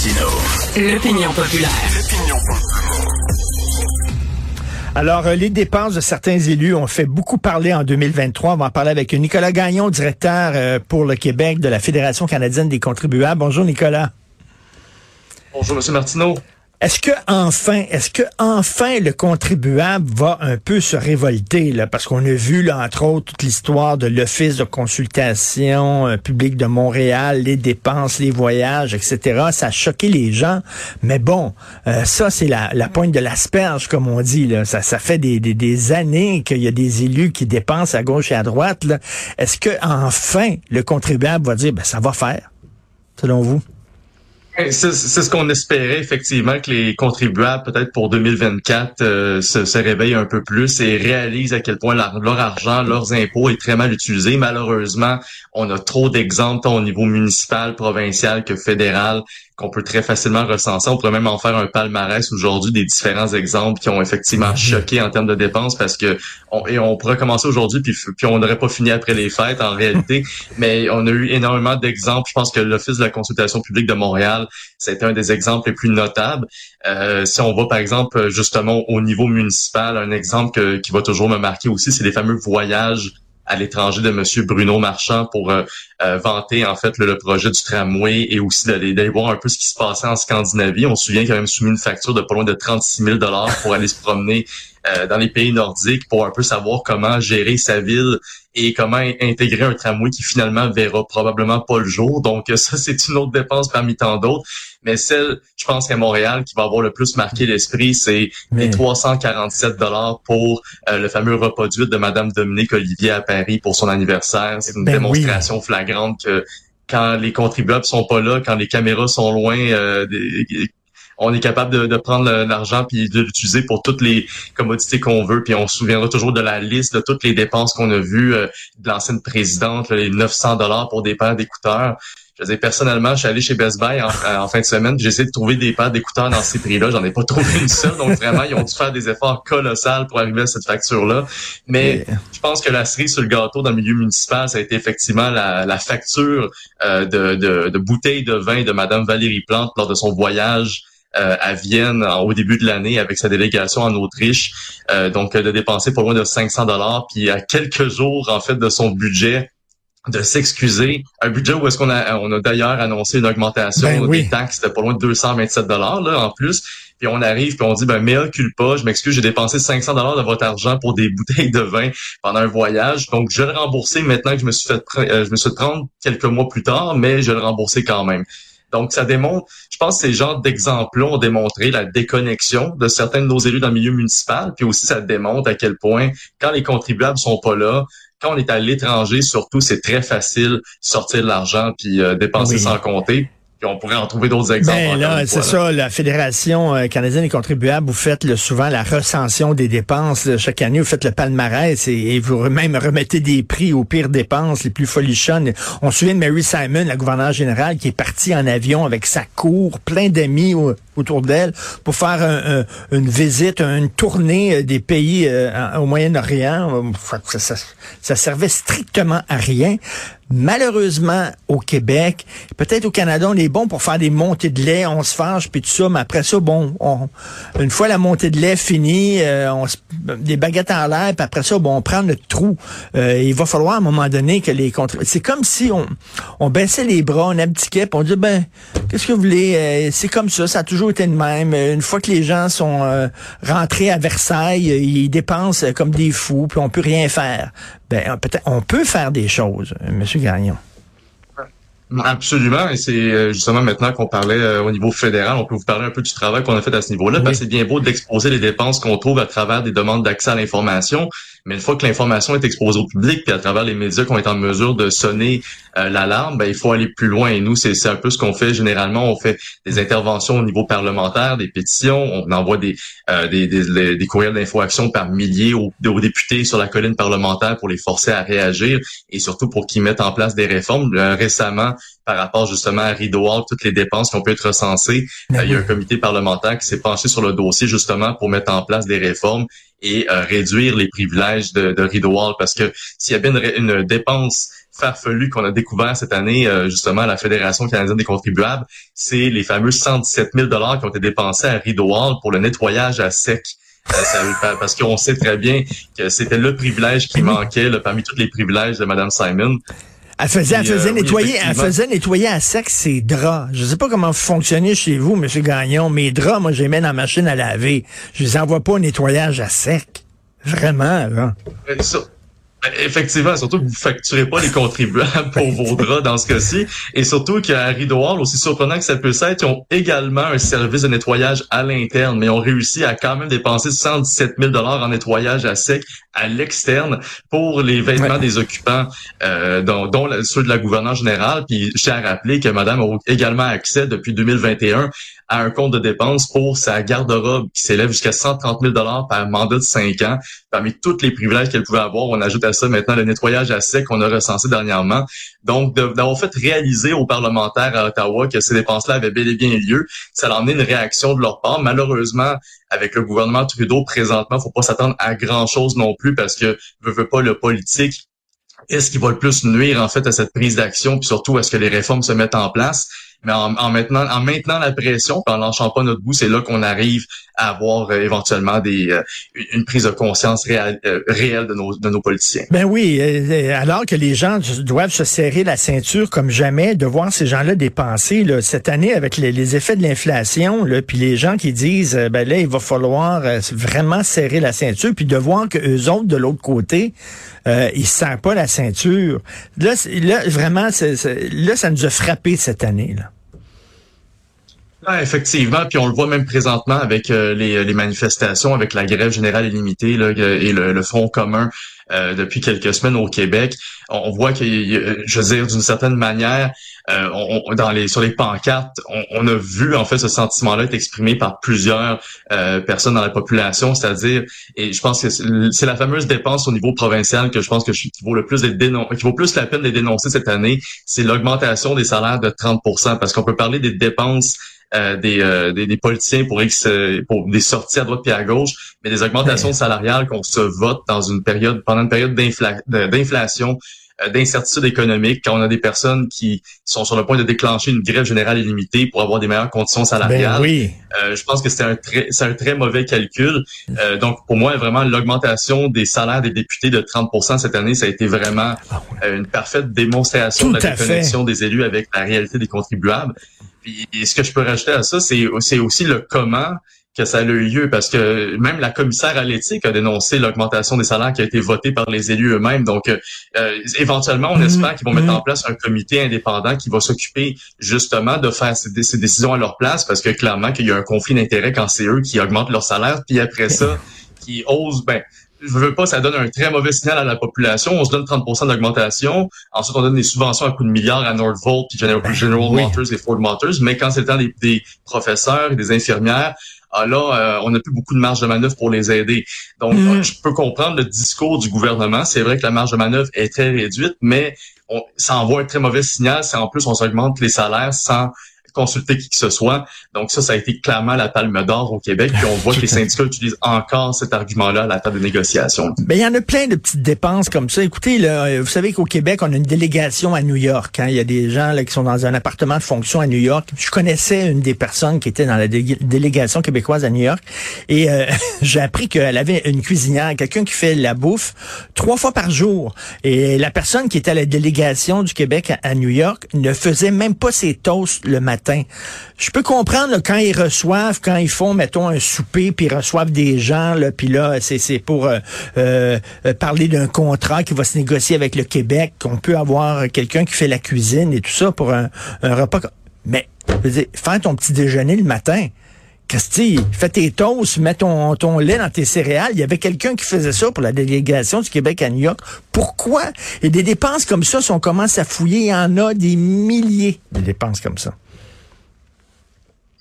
Martino. L'opinion populaire. Alors, euh, les dépenses de certains élus ont fait beaucoup parler en 2023. On va en parler avec Nicolas Gagnon, directeur euh, pour le Québec de la Fédération canadienne des contribuables. Bonjour, Nicolas. Bonjour, M. Martineau. Est-ce que enfin, est-ce que enfin le contribuable va un peu se révolter là, parce qu'on a vu là entre autres toute l'histoire de l'office de consultation euh, publique de Montréal, les dépenses, les voyages, etc. Ça a choqué les gens, mais bon, euh, ça c'est la, la pointe de l'asperge comme on dit là. Ça, ça fait des, des, des années qu'il y a des élus qui dépensent à gauche et à droite. Est-ce que enfin le contribuable va dire ben ça va faire, selon vous? C'est ce qu'on espérait effectivement que les contribuables peut-être pour 2024 euh, se, se, réveillent un peu plus et réalisent à quel point leur, leur, argent, leurs impôts est très mal utilisé. Malheureusement, on a trop d'exemples tant au niveau municipal, provincial que fédéral qu'on peut très facilement recenser. On pourrait même en faire un palmarès aujourd'hui des différents exemples qui ont effectivement mhm. choqué en termes de dépenses parce que on, et on pourrait commencer aujourd'hui puis, puis on n'aurait pas fini après les fêtes en réalité. Mais on a eu énormément d'exemples. Je pense que l'Office de la consultation publique de Montréal, c'était un des exemples les plus notables. Euh, si on va par exemple justement au niveau municipal, un exemple qui va toujours me marquer aussi, c'est les fameux voyages à l'étranger de Monsieur Bruno Marchand pour euh, euh, vanter en fait le, projet du tramway et aussi d'aller voir un peu ce qui se passait en Scandinavie. On se souvient qu'il a même soumis une facture de pas loin de 36 000 dollars pour aller se promener euh, dans les pays nordiques pour un peu savoir comment gérer sa ville et comment intégrer un tramway qui finalement verra probablement pas le jour. Donc ça, c'est une autre dépense parmi tant d'autres. Mais celle, je pense qu'à Montréal, qui va avoir le plus marqué l'esprit, c'est les 347 dollars pour euh, le fameux repas de Madame Dominique Olivier à Paris pour son anniversaire. C'est une ben démonstration flagrante que quand les contribuables sont pas là, quand les caméras sont loin, euh, on est capable de, prendre l'argent puis de l'utiliser pour toutes les commodités qu'on veut. Puis on se souviendra toujours de la liste de toutes les dépenses qu'on a vues euh, de l'ancienne présidente, les 900 dollars pour des paires d'écouteurs. Je veux personnellement, je suis allé chez Best Buy en, fin de semaine, j'ai essayé de trouver des paires d'écouteurs dans ces prix-là. J'en ai pas trouvé une seule. Donc vraiment, ils ont dû faire des efforts colossaux pour arriver à cette facture-là. Mais je pense que la cerise sur le gâteau dans le milieu municipal, ça a été effectivement la, facture euh, de, de, de bouteilles de vin de Madame Valérie Plante lors de son voyage euh, à Vienne au début de l'année avec sa délégation en Autriche. Euh, donc, de dépenser pas loin de 500 dollars. Puis à quelques jours, en fait, de son budget, de s'excuser. Un budget où est-ce qu'on a, on a d'ailleurs annoncé une augmentation ben des taxes de pas loin de 227 dollars là en plus. Puis on arrive puis on dit ben mea culpa, je m'excuse, j'ai dépensé 500 dollars de votre argent pour des bouteilles de vin pendant un voyage. Donc je vais le rembourser maintenant que je me suis fait euh, je me suis fait prendre quelques mois plus tard, mais je vais le rembourser quand même. Donc, ça démontre, je pense que ces genres d'exemples-là ont démontré la déconnexion de certains de nos élus dans le milieu municipal, puis aussi ça démontre à quel point, quand les contribuables sont pas là, quand on est à l'étranger, surtout, c'est très facile sortir de l'argent puis euh, dépenser sans compter on pourrait en trouver d'autres exemples. Ben là, c'est ça, la Fédération euh, canadienne des contribuables, vous faites le, souvent la recension des dépenses. chaque année, vous faites le palmarès et, vous même remettez des prix aux pires dépenses, les plus folichonnes. On se souvient de Mary Simon, la gouverneure générale, qui est partie en avion avec sa cour, plein d'amis autour d'elle, pour faire une visite, une tournée euh, des pays euh, au Moyen-Orient. Ça, ça, servait strictement à rien. Malheureusement, au Québec, peut-être au Canada, on est bon pour faire des montées de lait, on se fâche, puis tout ça, mais après ça, bon, une fois la montée de lait finie, euh, on des baguettes en l'air, puis après ça, bon, on prend le trou. Euh, il va falloir à un moment donné que les contre... C'est comme si on, on baissait les bras, on abdiquait, puis on dit, ben, qu'est-ce que vous voulez? Euh, c'est comme ça, ça a toujours été le même. Une fois que les gens sont rentrés à Versailles, ils dépensent comme des fous, puis on peut rien faire. Ben, peut-être, on peut faire des choses, Monsieur Gagnon. Absolument, et c'est euh, justement maintenant qu'on parlait euh, au niveau fédéral, on peut vous parler un peu du travail qu'on a fait à ce niveau-là, parce que c'est bien beau d'exposer les dépenses qu'on trouve à travers des demandes d'accès à l'information, mais une fois que l'information est exposée au public, puis à travers les médias qu'on est en mesure de sonner euh, l'alarme, ben, il faut aller plus loin. Et nous, c'est un peu ce qu'on fait généralement. On fait des interventions au niveau parlementaire, des pétitions, on envoie des, euh, des, des, des, courriels d'info-action par milliers aux, aux, députés sur la colline parlementaire pour les forcer à réagir et surtout pour qu'ils mettent en place des réformes. Euh, récemment, par rapport justement à Rideau toutes les dépenses qui ont pu être recensées, ben il y a un comité parlementaire qui s'est penché sur le dossier justement pour mettre en place des réformes et réduire les privilèges de, de Rideau parce que s'il y a bien une, une dépense farfelu qu'on a découvert cette année, justement, à la Fédération canadienne des contribuables, c'est les fameux 117 000 dollars qui ont été dépensés à Rideau Hall pour le nettoyage à sec. parce qu'on sait très bien que c'était le privilège qui manquait parmi tous les privilèges de Mme Simon. Elle faisait, elle faisait nettoyer, elle faisait nettoyer à sec ses draps. Je sais pas comment vous fonctionnez chez vous, M. Gagnon. Mes draps, moi, je les mets dans la machine à laver. Je les envoie pas au nettoyage à sec. Vraiment, là. Ben, effectivement, surtout que vous facturez pas les contribuables pour vos draps dans ce cas-ci. Et surtout qu'à Rideau Hall, aussi surprenant que ça peut être, ils ont également un service de nettoyage à l'interne, mais ont réussi à quand même dépenser 117 000 en nettoyage à sec à l'externe pour les vêtements des occupants, euh, dont, dont, ceux de la gouverneure générale. Puis je tiens à rappeler que Madame a également accès depuis 2021 à un compte de dépenses pour sa garde-robe qui s'élève jusqu'à 130 000 par mandat de 5 ans. Parmi tous les privilèges qu'elle pouvait avoir, on ajoute à ça maintenant le nettoyage à sec qu'on a recensé dernièrement. Donc, d'avoir fait réaliser aux parlementaires à Ottawa que ces dépenses-là avaient bel et bien lieu, ça a amené une réaction de leur part. Malheureusement, avec le gouvernement Trudeau présentement, faut pas s'attendre à grand-chose non plus parce que veut, veut pas le politique est-ce qu'il va le plus nuire en fait à cette prise d'action, puis surtout est-ce que les réformes se mettent en place. Mais en, maintenant, en maintenant la pression, en lâchant pas notre bout, c'est là qu'on arrive à avoir euh, éventuellement des euh, une prise de conscience réelle, euh, réelle de nos de nos politiciens. Ben oui, alors que les gens doivent se serrer la ceinture comme jamais, de voir ces gens-là dépenser cette année avec les, effets de l'inflation, puis les gens qui disent ben là il va falloir vraiment serrer la ceinture, puis de voir que eux autres de l'autre côté euh, ils ne serrent pas la ceinture. Là, vraiment, là, ça nous a frappé cette année. Là. Ah, effectivement, puis on le voit même présentement avec euh, les, manifestations, avec la grève générale illimitée et le, le Front commun euh, depuis quelques semaines au Québec. On, voit que, je veux dire, d'une certaine manière, euh, on, dans les sur les pancartes, on, a vu en fait ce sentiment-là être exprimé par plusieurs euh, personnes dans la population, c'est-à-dire, et je pense que c'est la fameuse dépense au niveau provincial que je pense que qui vaut le plus qui vaut plus la peine de dénoncer cette année, c'est l'augmentation des salaires de 30% parce qu'on peut parler des dépenses euh, euh, des, des, politiciens pour, X, euh, pour des sorties à droite et à gauche, mais des augmentations salariales qu'on se vote dans une période, pendant une période d'inflation, d'incertitude économique, quand on a des personnes qui sont sur le point de déclencher une grève générale illimitée pour avoir des meilleures conditions salariales. Ben oui. je pense que c'est un très, c'est un très mauvais calcul. donc pour moi, vraiment l'augmentation des salaires des députés de 30% cette année, ça a été vraiment ah une parfaite démonstration de la déconnexion des élus avec la réalité des contribuables. Puis ce que je peux rajouter à ça, c'est aussi le comment que ça a eu lieu, parce que même la commissaire à l'éthique a dénoncé l'augmentation des salaires qui a été votée par les élus eux-mêmes. Donc, euh, éventuellement, on mm-hmm. espère qu'ils vont mettre en mm-hmm. place un comité indépendant qui va s'occuper justement de faire ces, décisions à leur place, parce que clairement qu'il y a un conflit d'intérêts quand c'est eux qui augmentent leur salaire, puis après ça, qui osent, ben, je veux pas, ça donne un très mauvais signal à la population. On se donne 30 d'augmentation. Ensuite, on donne des subventions à coup de milliards à Northvolt, puis General, ben Motors et Ford Motors. Mais quand c'est le temps des, professeurs et des infirmières, ah là, euh, on n'a plus beaucoup de marge de manœuvre pour les aider. Donc, mm. je peux comprendre le discours du gouvernement. C'est vrai que la marge de manœuvre est très réduite, mais on, ça envoie un très mauvais signal si en plus on s'augmente les salaires sans consulter qui que ce soit. Donc ça, ça a été clairement la palme d'or au Québec. Puis on voit que les syndicats utilisent encore cet argument-là à la table de négociation. Ben, il y en a plein de petites dépenses comme ça. Écoutez, là, vous savez qu'au Québec, on a une délégation à New York. Hein. Il y a des gens là, qui sont dans un appartement de fonction à New York. Je connaissais une des personnes qui était dans la délégation québécoise à New York. Et euh, j'ai appris qu'elle avait une cuisinière, quelqu'un qui fait la bouffe trois fois par jour. Et la personne qui était à la délégation du Québec à New York ne faisait même pas ses toasts le matin je peux comprendre quand ils reçoivent, quand ils font, mettons, un souper, puis ils reçoivent des gens, là, puis là, c'est pour euh, euh, parler d'un contrat qui va se négocier avec le Québec, qu'on peut avoir quelqu'un qui fait la cuisine et tout ça pour un, repas. Mais, je veux ton petit déjeuner le matin, Casti, fais tes toasts, mets ton, ton lait dans tes céréales. Il y avait quelqu'un qui faisait ça pour la délégation du Québec à New York. Pourquoi? Et des dépenses comme ça, si on commence à fouiller, il y en a des milliers de dépenses comme ça.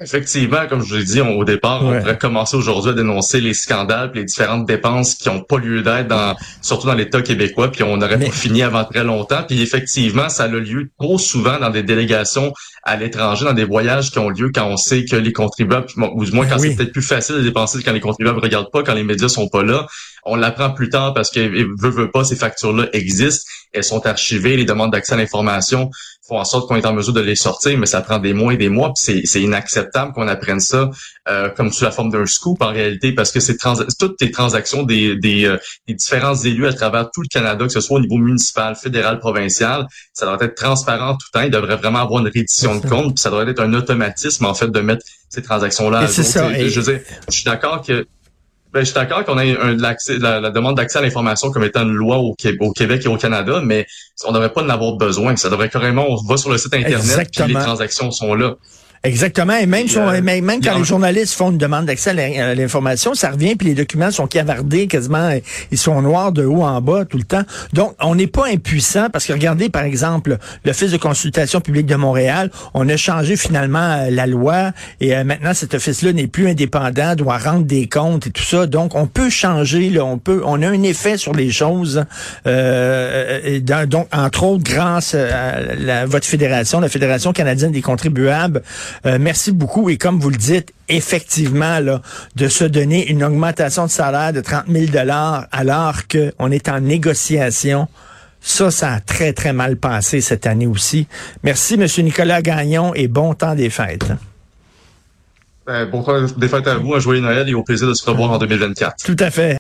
Effectivement, comme je vous l'ai dit au départ, on pourrait commencer aujourd'hui à dénoncer les scandales, les différentes dépenses qui n'ont pas lieu d'être, dans, surtout dans l'État québécois, puis on aurait pas fini avant très longtemps. Puis effectivement, ça a lieu trop souvent dans des délégations à l'étranger, dans des voyages qui ont lieu quand on sait que les contribuables, ou du moins quand c'est peut-être plus facile de dépenser quand les contribuables regardent pas, quand les médias sont pas là. On l'apprend plus tard parce que veut, veut pas, ces factures-là existent, elles sont archivées, les demandes d'accès à l'information font en sorte qu'on est en mesure de les sortir, mais ça prend des mois et des mois, puis c'est inacceptable qu'on apprenne ça euh, comme sous la forme d'un scoop en réalité, parce que c'est toutes les transactions des, des, euh, des, différents élus à travers tout le Canada, que ce soit au niveau municipal, fédéral, provincial, ça doit être transparent tout le temps, il devrait vraiment avoir une reddition de compte, puis ça doit être un automatisme en fait de mettre ces transactions-là à jour. Ça, je, je suis d'accord que ben, je suis d'accord qu'on ait un, la, la, demande d'accès à l'information comme étant une loi au, au, Québec et au Canada, mais on devrait pas en avoir besoin. Ça devrait carrément, on va sur le site Internet, puis les transactions sont là. Exactement. Et même, euh, même, quand les journalistes font une demande d'accès à l'information, ça revient, puis les documents sont cavardés quasiment, ils sont noirs de haut en bas tout le temps. Donc, on n'est pas impuissant parce que regardez, par exemple, l'Office de consultation publique de Montréal, on a changé finalement euh, la loi et euh, maintenant cet office-là n'est plus indépendant, doit rendre des comptes et tout ça. Donc, on peut changer, là, on peut, on a un effet sur les choses. Euh, donc, entre autres, grâce à la, votre fédération, la Fédération canadienne des contribuables, euh, merci beaucoup. Et comme vous le dites, effectivement, là, de se donner une augmentation de salaire de 30 000 alors qu'on est en négociation, ça, ça a très, très mal passé cette année aussi. Merci, M. Nicolas Gagnon, et bon temps des fêtes. Ben, bon temps des fêtes à vous, un joyeux Noël et au plaisir de se revoir en 2024. Tout à fait.